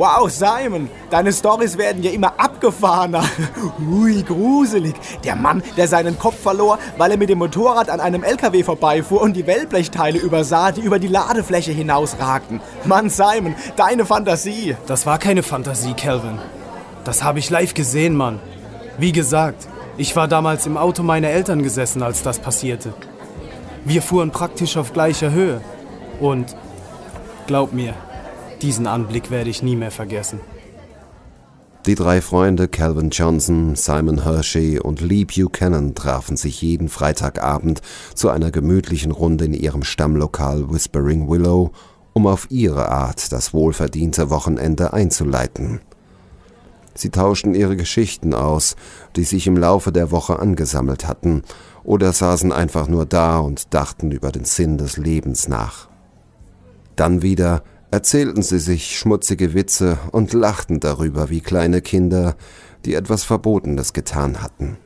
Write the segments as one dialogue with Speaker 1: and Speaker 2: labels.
Speaker 1: Wow, Simon, deine Stories werden ja immer abgefahrener. Ui, gruselig. Der Mann, der seinen Kopf verlor, weil er mit dem Motorrad an einem LKW vorbeifuhr und die Wellblechteile übersah, die über die Ladefläche hinausragten. Mann, Simon, deine Fantasie.
Speaker 2: Das war keine Fantasie, Calvin. Das habe ich live gesehen, Mann. Wie gesagt, ich war damals im Auto meiner Eltern gesessen, als das passierte. Wir fuhren praktisch auf gleicher Höhe. Und glaub mir, diesen Anblick werde ich nie mehr vergessen.
Speaker 3: Die drei Freunde Calvin Johnson, Simon Hershey und Lee Buchanan trafen sich jeden Freitagabend zu einer gemütlichen Runde in ihrem Stammlokal Whispering Willow, um auf ihre Art das wohlverdiente Wochenende einzuleiten. Sie tauschten ihre Geschichten aus, die sich im Laufe der Woche angesammelt hatten, oder saßen einfach nur da und dachten über den Sinn des Lebens nach. Dann wieder erzählten sie sich schmutzige Witze und lachten darüber wie kleine Kinder, die etwas Verbotenes getan hatten.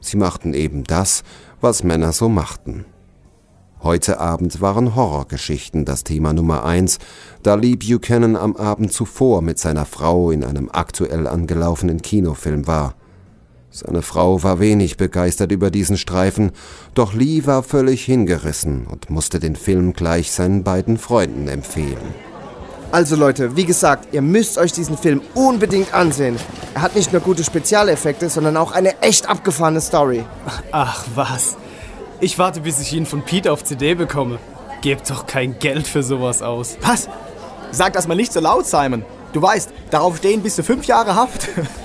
Speaker 3: Sie machten eben das, was Männer so machten. Heute Abend waren Horrorgeschichten das Thema Nummer eins, da Lee Buchanan am Abend zuvor mit seiner Frau in einem aktuell angelaufenen Kinofilm war. Seine Frau war wenig begeistert über diesen Streifen, doch Lee war völlig hingerissen und musste den Film gleich seinen beiden Freunden empfehlen.
Speaker 4: Also Leute, wie gesagt, ihr müsst euch diesen Film unbedingt ansehen. Er hat nicht nur gute Spezialeffekte, sondern auch eine echt abgefahrene Story.
Speaker 2: Ach was. Ich warte, bis ich ihn von Pete auf CD bekomme. Gebt doch kein Geld für sowas aus.
Speaker 1: Was? Sag das mal nicht so laut, Simon. Du weißt, darauf stehen bis zu fünf Jahre Haft.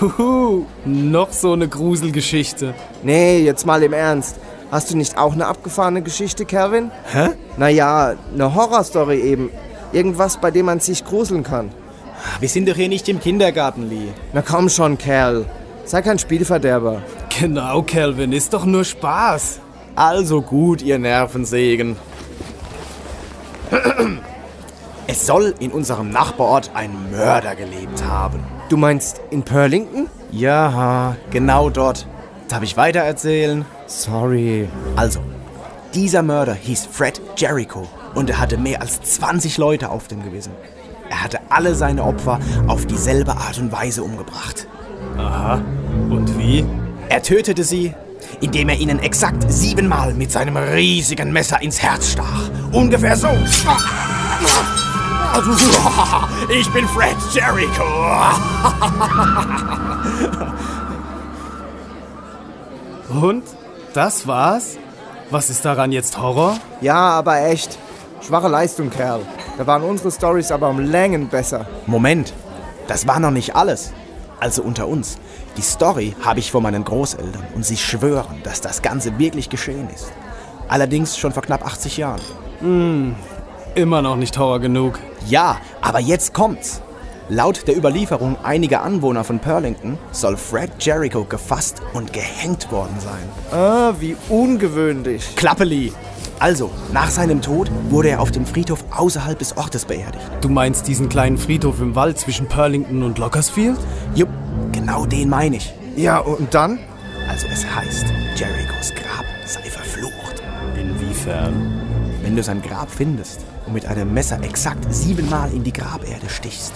Speaker 2: Uhu, noch so eine Gruselgeschichte.
Speaker 4: Nee, jetzt mal im Ernst. Hast du nicht auch eine abgefahrene Geschichte, Calvin?
Speaker 1: Hä?
Speaker 4: Naja, eine Horrorstory eben. Irgendwas, bei dem man sich gruseln kann.
Speaker 1: Wir sind doch hier nicht im Kindergarten, Lee.
Speaker 4: Na komm schon, Kerl. Sei kein Spielverderber.
Speaker 2: Genau, Calvin, ist doch nur Spaß.
Speaker 1: Also gut, ihr Nervensägen. Es soll in unserem Nachbarort ein Mörder gelebt haben.
Speaker 4: Du meinst in Purlington?
Speaker 1: Ja, genau dort. Darf ich weitererzählen?
Speaker 4: Sorry.
Speaker 1: Also, dieser Mörder hieß Fred Jericho und er hatte mehr als 20 Leute auf dem Gewissen. Er hatte alle seine Opfer auf dieselbe Art und Weise umgebracht.
Speaker 2: Aha. Und wie?
Speaker 1: Er tötete sie, indem er ihnen exakt siebenmal mit seinem riesigen Messer ins Herz stach. Ungefähr so. Ich bin Fred Jericho.
Speaker 2: Und? Das war's? Was ist daran jetzt Horror?
Speaker 4: Ja, aber echt. Schwache Leistung, Kerl. Da waren unsere Stories aber um Längen besser.
Speaker 1: Moment, das war noch nicht alles. Also unter uns. Die Story habe ich von meinen Großeltern und sie schwören, dass das Ganze wirklich geschehen ist. Allerdings schon vor knapp 80 Jahren.
Speaker 2: Hm, immer noch nicht Horror genug.
Speaker 1: Ja, aber jetzt kommt's. Laut der Überlieferung einiger Anwohner von Purlington soll Fred Jericho gefasst und gehängt worden sein.
Speaker 4: Ah, wie ungewöhnlich.
Speaker 1: Klappeli! Also, nach seinem Tod wurde er auf dem Friedhof außerhalb des Ortes beerdigt.
Speaker 2: Du meinst diesen kleinen Friedhof im Wald zwischen Purlington und Lockersfield?
Speaker 1: Jupp, genau den meine ich.
Speaker 4: Ja, und dann?
Speaker 1: Also es heißt, Jerichos Grab sei verflucht.
Speaker 2: Inwiefern?
Speaker 1: Wenn du sein Grab findest und mit einem Messer exakt siebenmal in die Graberde stichst,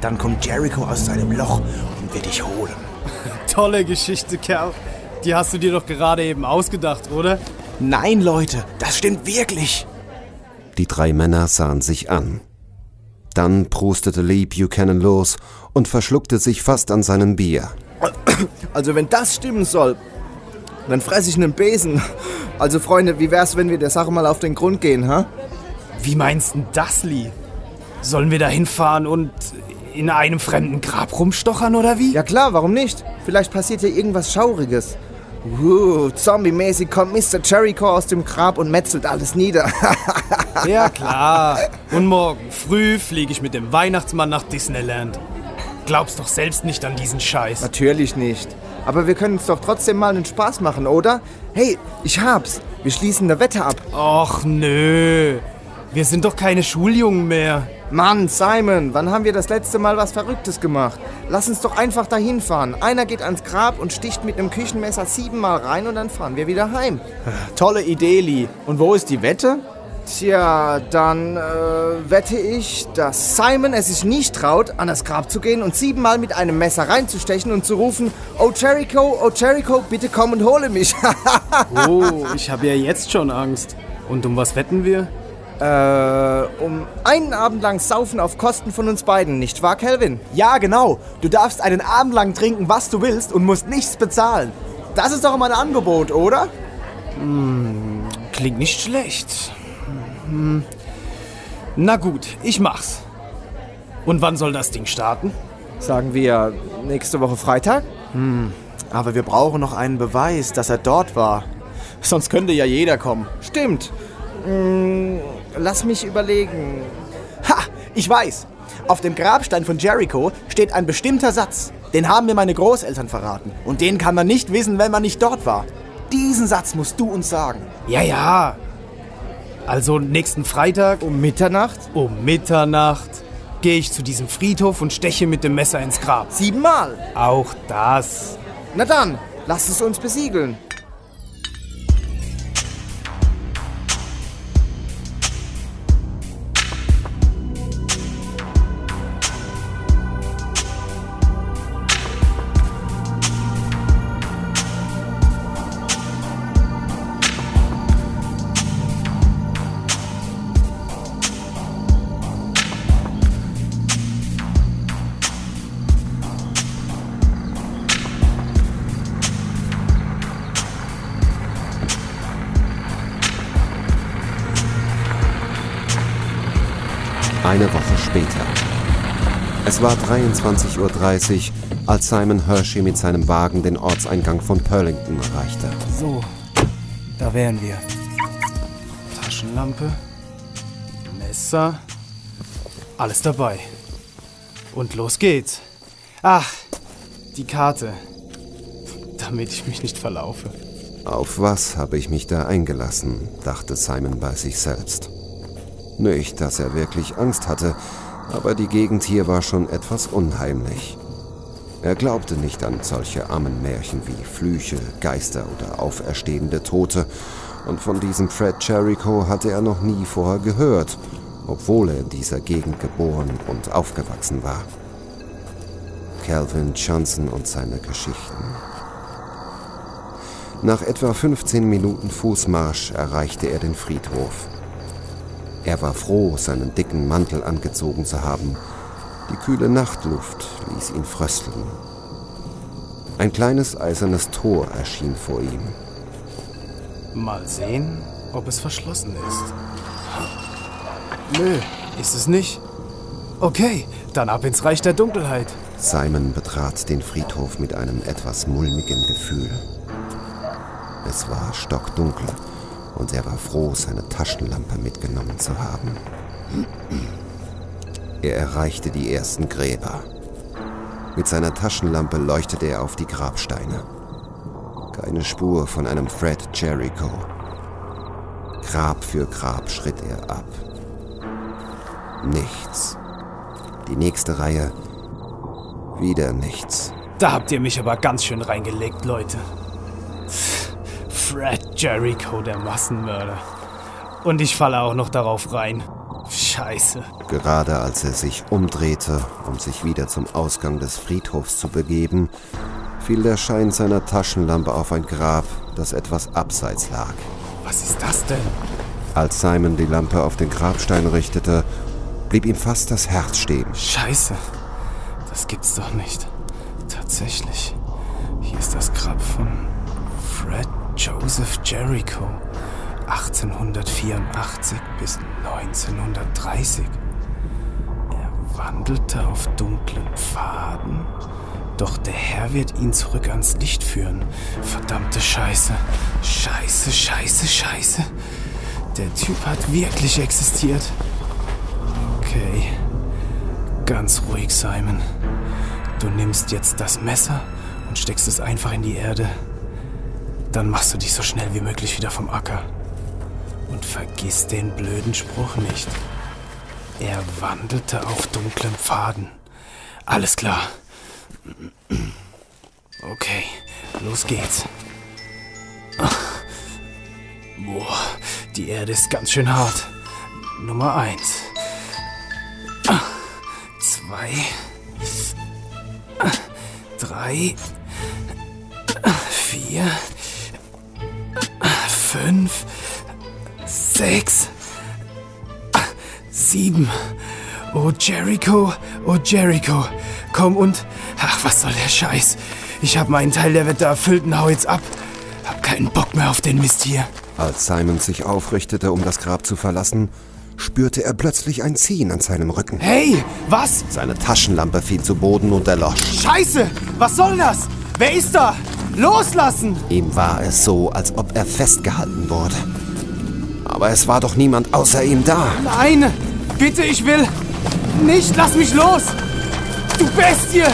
Speaker 1: dann kommt Jericho aus seinem Loch und wird dich holen.
Speaker 2: Tolle Geschichte, Kerl. Die hast du dir doch gerade eben ausgedacht, oder?
Speaker 1: Nein, Leute, das stimmt wirklich.
Speaker 3: Die drei Männer sahen sich an. Dann prustete Lee Buchanan los und verschluckte sich fast an seinem Bier.
Speaker 4: Also wenn das stimmen soll, dann fresse ich einen Besen. Also Freunde, wie wär's, wenn wir der Sache mal auf den Grund gehen, ha?
Speaker 2: Wie meinst du das, Lee? Sollen wir da hinfahren und in einem fremden Grab rumstochern oder wie?
Speaker 4: Ja klar, warum nicht? Vielleicht passiert hier irgendwas Schauriges. Uh, zombie-mäßig kommt Mr. Jericho aus dem Grab und metzelt alles nieder.
Speaker 2: ja klar. Und morgen früh fliege ich mit dem Weihnachtsmann nach Disneyland. Glaubst doch selbst nicht an diesen Scheiß.
Speaker 4: Natürlich nicht. Aber wir können uns doch trotzdem mal einen Spaß machen, oder? Hey, ich hab's. Wir schließen eine Wette ab.
Speaker 2: Och nö. Wir sind doch keine Schuljungen mehr.
Speaker 4: Mann, Simon, wann haben wir das letzte Mal was Verrücktes gemacht? Lass uns doch einfach dahin fahren. Einer geht ans Grab und sticht mit einem Küchenmesser siebenmal rein und dann fahren wir wieder heim.
Speaker 1: Tolle Idee, Lee. Und wo ist die Wette?
Speaker 4: Tja, dann äh, wette ich, dass Simon es sich nicht traut, an das Grab zu gehen und siebenmal mit einem Messer reinzustechen und zu rufen, Oh Jericho, oh Jericho, bitte komm und hole mich.
Speaker 2: Oh, ich habe ja jetzt schon Angst. Und um was wetten wir?
Speaker 4: äh, um einen Abend lang saufen auf Kosten von uns beiden, nicht wahr, Calvin?
Speaker 1: Ja, genau. Du darfst einen Abend lang trinken, was du willst und musst nichts bezahlen. Das ist doch immer ein Angebot, oder?
Speaker 2: Klingt nicht schlecht. Hm. Na gut, ich mach's. Und wann soll das Ding starten?
Speaker 4: Sagen wir nächste Woche Freitag?
Speaker 1: Aber wir brauchen noch einen Beweis, dass er dort war. Sonst könnte ja jeder kommen.
Speaker 4: Stimmt. Mm, lass mich überlegen.
Speaker 1: Ha! Ich weiß. Auf dem Grabstein von Jericho steht ein bestimmter Satz. Den haben mir meine Großeltern verraten. Und den kann man nicht wissen, wenn man nicht dort war. Diesen Satz musst du uns sagen.
Speaker 2: Ja, ja. Also nächsten Freitag
Speaker 4: Um Mitternacht?
Speaker 2: um Mitternacht gehe ich zu diesem Friedhof und steche mit dem Messer ins Grab.
Speaker 4: Siebenmal.
Speaker 2: Auch das.
Speaker 4: Na dann, lasst es uns besiegeln.
Speaker 3: Eine Woche später. Es war 23.30 Uhr, als Simon Hershey mit seinem Wagen den Ortseingang von Purlington erreichte.
Speaker 2: So, da wären wir. Taschenlampe, Messer, alles dabei. Und los geht's. Ach, die Karte. Damit ich mich nicht verlaufe.
Speaker 3: Auf was habe ich mich da eingelassen, dachte Simon bei sich selbst. Nicht, dass er wirklich Angst hatte, aber die Gegend hier war schon etwas unheimlich. Er glaubte nicht an solche Ammenmärchen wie Flüche, Geister oder auferstehende Tote, und von diesem Fred Jericho hatte er noch nie vorher gehört, obwohl er in dieser Gegend geboren und aufgewachsen war. Calvin Johnson und seine Geschichten. Nach etwa 15 Minuten Fußmarsch erreichte er den Friedhof. Er war froh, seinen dicken Mantel angezogen zu haben. Die kühle Nachtluft ließ ihn frösteln. Ein kleines eisernes Tor erschien vor ihm.
Speaker 2: Mal sehen, ob es verschlossen ist. Nö, ist es nicht. Okay, dann ab ins Reich der Dunkelheit.
Speaker 3: Simon betrat den Friedhof mit einem etwas mulmigen Gefühl. Es war stockdunkel und er war froh, seine Taschenlampe mitgenommen zu haben. Er erreichte die ersten Gräber. Mit seiner Taschenlampe leuchtete er auf die Grabsteine. Keine Spur von einem Fred Jericho. Grab für Grab schritt er ab. Nichts. Die nächste Reihe. Wieder nichts.
Speaker 2: Da habt ihr mich aber ganz schön reingelegt, Leute. Fred Jericho, der Massenmörder. Und ich falle auch noch darauf rein. Scheiße.
Speaker 3: Gerade als er sich umdrehte, um sich wieder zum Ausgang des Friedhofs zu begeben, fiel der Schein seiner Taschenlampe auf ein Grab, das etwas abseits lag.
Speaker 2: Was ist das denn?
Speaker 3: Als Simon die Lampe auf den Grabstein richtete, blieb ihm fast das Herz stehen.
Speaker 2: Scheiße. Das gibt's doch nicht. Tatsächlich. Hier ist das Grab von Fred Joseph Jericho. 1884 bis 1930. Er wandelte auf dunklen Pfaden, doch der Herr wird ihn zurück ans Licht führen. Verdammte Scheiße. Scheiße, scheiße, scheiße. Der Typ hat wirklich existiert. Okay. Ganz ruhig, Simon. Du nimmst jetzt das Messer und steckst es einfach in die Erde. Dann machst du dich so schnell wie möglich wieder vom Acker. Und vergiss den blöden Spruch nicht. Er wandelte auf dunklen Pfaden. Alles klar. Okay, los geht's. Boah, die Erde ist ganz schön hart. Nummer eins. Zwei. Drei. Vier. Fünf. Sechs. Sieben. Oh Jericho, oh Jericho. Komm und. Ach, was soll der Scheiß? Ich hab meinen Teil der Wette erfüllt und hau jetzt ab. Hab keinen Bock mehr auf den Mist hier.
Speaker 3: Als Simon sich aufrichtete, um das Grab zu verlassen, spürte er plötzlich ein Ziehen an seinem Rücken.
Speaker 2: Hey, was?
Speaker 3: Seine Taschenlampe fiel zu Boden und erlosch.
Speaker 2: Scheiße! Was soll das? Wer ist da? Loslassen!
Speaker 3: Ihm war es so, als ob er festgehalten wurde. Aber es war doch niemand außer ihm da.
Speaker 2: Nein! Bitte, ich will. Nicht, lass mich los! Du Bestie!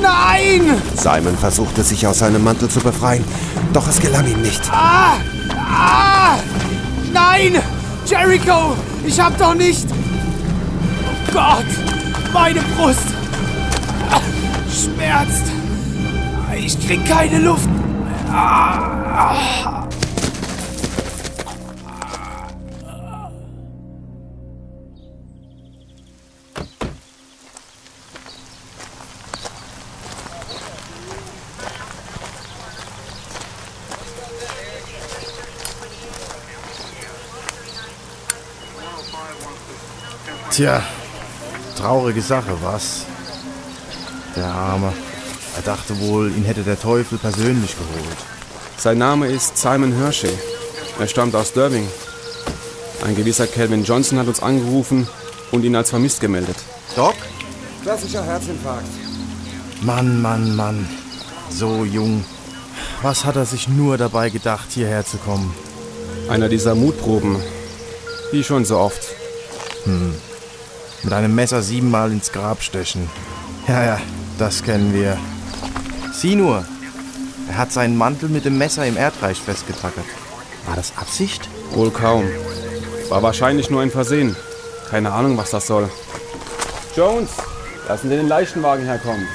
Speaker 2: Nein!
Speaker 3: Simon versuchte sich aus seinem Mantel zu befreien, doch es gelang ihm nicht.
Speaker 2: Ah! Ah! Nein! Jericho! Ich hab doch nicht. Oh Gott! Meine Brust! Schmerzt! Ich krieg keine Luft!
Speaker 5: Tja, traurige Sache, was? Der Arme. Dachte wohl, ihn hätte der Teufel persönlich geholt.
Speaker 6: Sein Name ist Simon Hershey. Er stammt aus Derby. Ein gewisser Calvin Johnson hat uns angerufen und ihn als vermisst gemeldet.
Speaker 5: Doc?
Speaker 4: Klassischer Herzinfarkt.
Speaker 5: Mann, Mann, Mann. So jung. Was hat er sich nur dabei gedacht, hierher zu kommen?
Speaker 6: Einer dieser Mutproben. Wie schon so oft.
Speaker 5: Mit einem Messer siebenmal ins Grab stechen. Ja, ja, das kennen wir. Sieh nur. Er hat seinen Mantel mit dem Messer im Erdreich festgetackert. War das Absicht?
Speaker 6: Wohl kaum. War wahrscheinlich nur ein Versehen. Keine Ahnung, was das soll. Jones, lassen Sie den Leichenwagen herkommen.